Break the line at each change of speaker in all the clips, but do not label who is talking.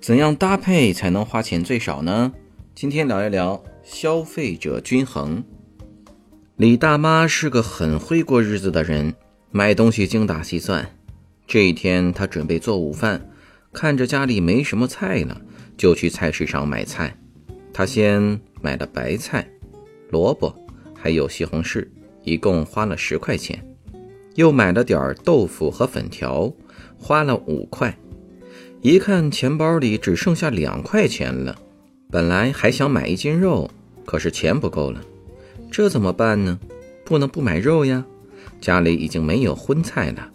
怎样搭配才能花钱最少呢？今天聊一聊消费者均衡。李大妈是个很会过日子的人，买东西精打细算。这一天，她准备做午饭，看着家里没什么菜了，就去菜市场买菜。她先买了白菜、萝卜，还有西红柿，一共花了十块钱。又买了点豆腐和粉条，花了五块。一看钱包里只剩下两块钱了，本来还想买一斤肉，可是钱不够了，这怎么办呢？不能不买肉呀，家里已经没有荤菜了。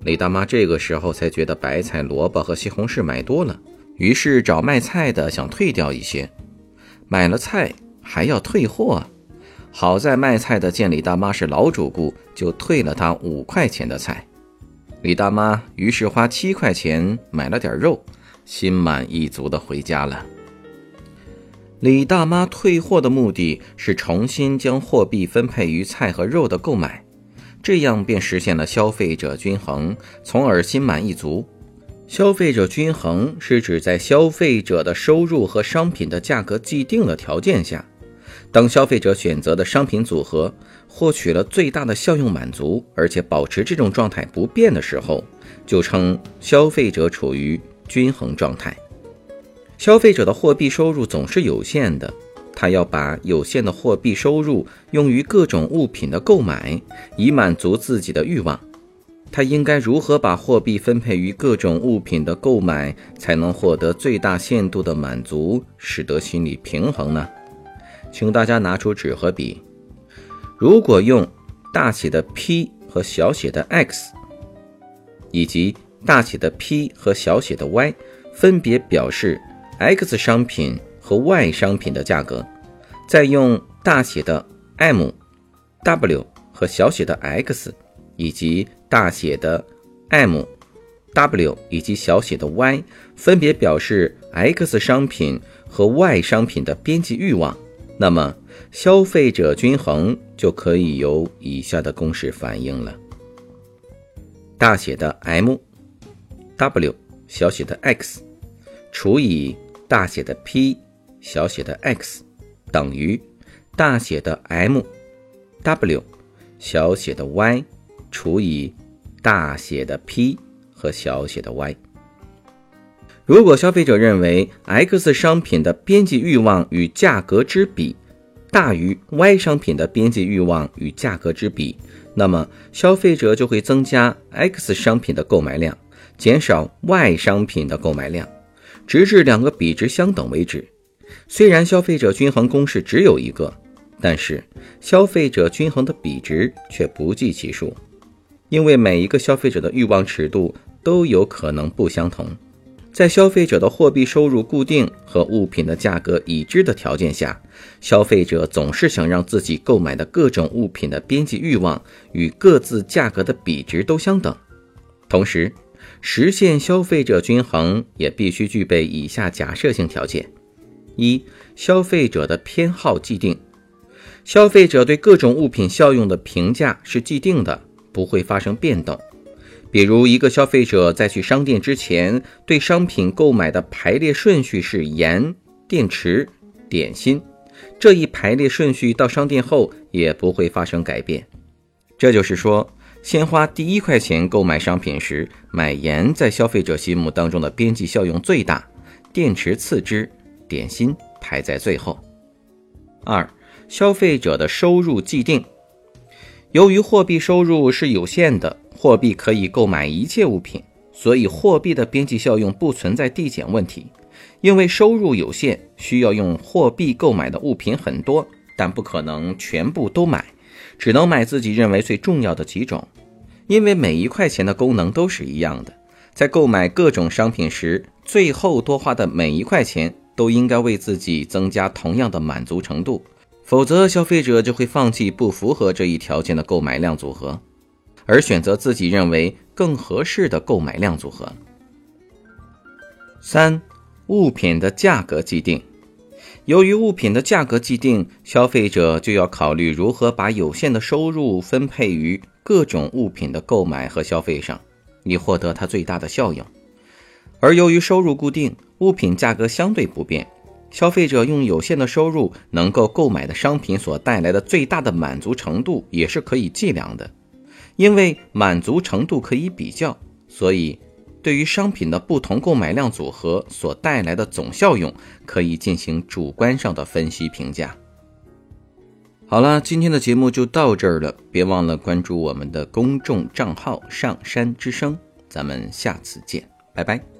李大妈这个时候才觉得白菜、萝卜和西红柿买多了，于是找卖菜的想退掉一些。买了菜还要退货，好在卖菜的见李大妈是老主顾，就退了她五块钱的菜。李大妈于是花七块钱买了点肉，心满意足地回家了。李大妈退货的目的是重新将货币分配于菜和肉的购买，这样便实现了消费者均衡，从而心满意足。消费者均衡是指在消费者的收入和商品的价格既定的条件下，当消费者选择的商品组合获取了最大的效用满足，而且保持这种状态不变的时候，就称消费者处于均衡状态。消费者的货币收入总是有限的，他要把有限的货币收入用于各种物品的购买，以满足自己的欲望。他应该如何把货币分配于各种物品的购买，才能获得最大限度的满足，使得心理平衡呢？请大家拿出纸和笔。如果用大写的 P 和小写的 x，以及大写的 P 和小写的 y，分别表示 x 商品和 y 商品的价格，再用大写的 M、W 和小写的 x，以及大写的 M、W 以及小写的 y，分别表示 x 商品和 y 商品的边际欲望。那么，消费者均衡就可以由以下的公式反映了：大写的 M、W、小写的 x 除以大写的 P、小写的 x 等于大写的 M、W、小写的 y 除以大写的 P 和小写的 y。如果消费者认为 X 商品的边际欲望与价格之比大于 Y 商品的边际欲望与价格之比，那么消费者就会增加 X 商品的购买量，减少 Y 商品的购买量，直至两个比值相等为止。虽然消费者均衡公式只有一个，但是消费者均衡的比值却不计其数，因为每一个消费者的欲望尺度都有可能不相同。在消费者的货币收入固定和物品的价格已知的条件下，消费者总是想让自己购买的各种物品的边际欲望与各自价格的比值都相等。同时，实现消费者均衡也必须具备以下假设性条件：一、消费者的偏好既定，消费者对各种物品效用的评价是既定的，不会发生变动。比如，一个消费者在去商店之前，对商品购买的排列顺序是盐、电池、点心，这一排列顺序到商店后也不会发生改变。这就是说，先花第一块钱购买商品时，买盐在消费者心目当中的边际效用最大，电池次之，点心排在最后。二、消费者的收入既定，由于货币收入是有限的。货币可以购买一切物品，所以货币的边际效用不存在递减问题。因为收入有限，需要用货币购买的物品很多，但不可能全部都买，只能买自己认为最重要的几种。因为每一块钱的功能都是一样的，在购买各种商品时，最后多花的每一块钱都应该为自己增加同样的满足程度，否则消费者就会放弃不符合这一条件的购买量组合，而选择自己认为更合适的购买量组合。三、物品的价格既定。由于物品的价格既定，消费者就要考虑如何把有限的收入分配于各种物品的购买和消费上，以获得它最大的效应。而由于收入固定，物品价格相对不变，消费者用有限的收入能够购买的商品所带来的最大的满足程度也是可以计量的，因为满足程度可以比较，所以。对于商品的不同购买量组合所带来的总效用，可以进行主观上的分析评价。好了，今天的节目就到这儿了，别忘了关注我们的公众账号“上山之声”，咱们下次见，拜拜。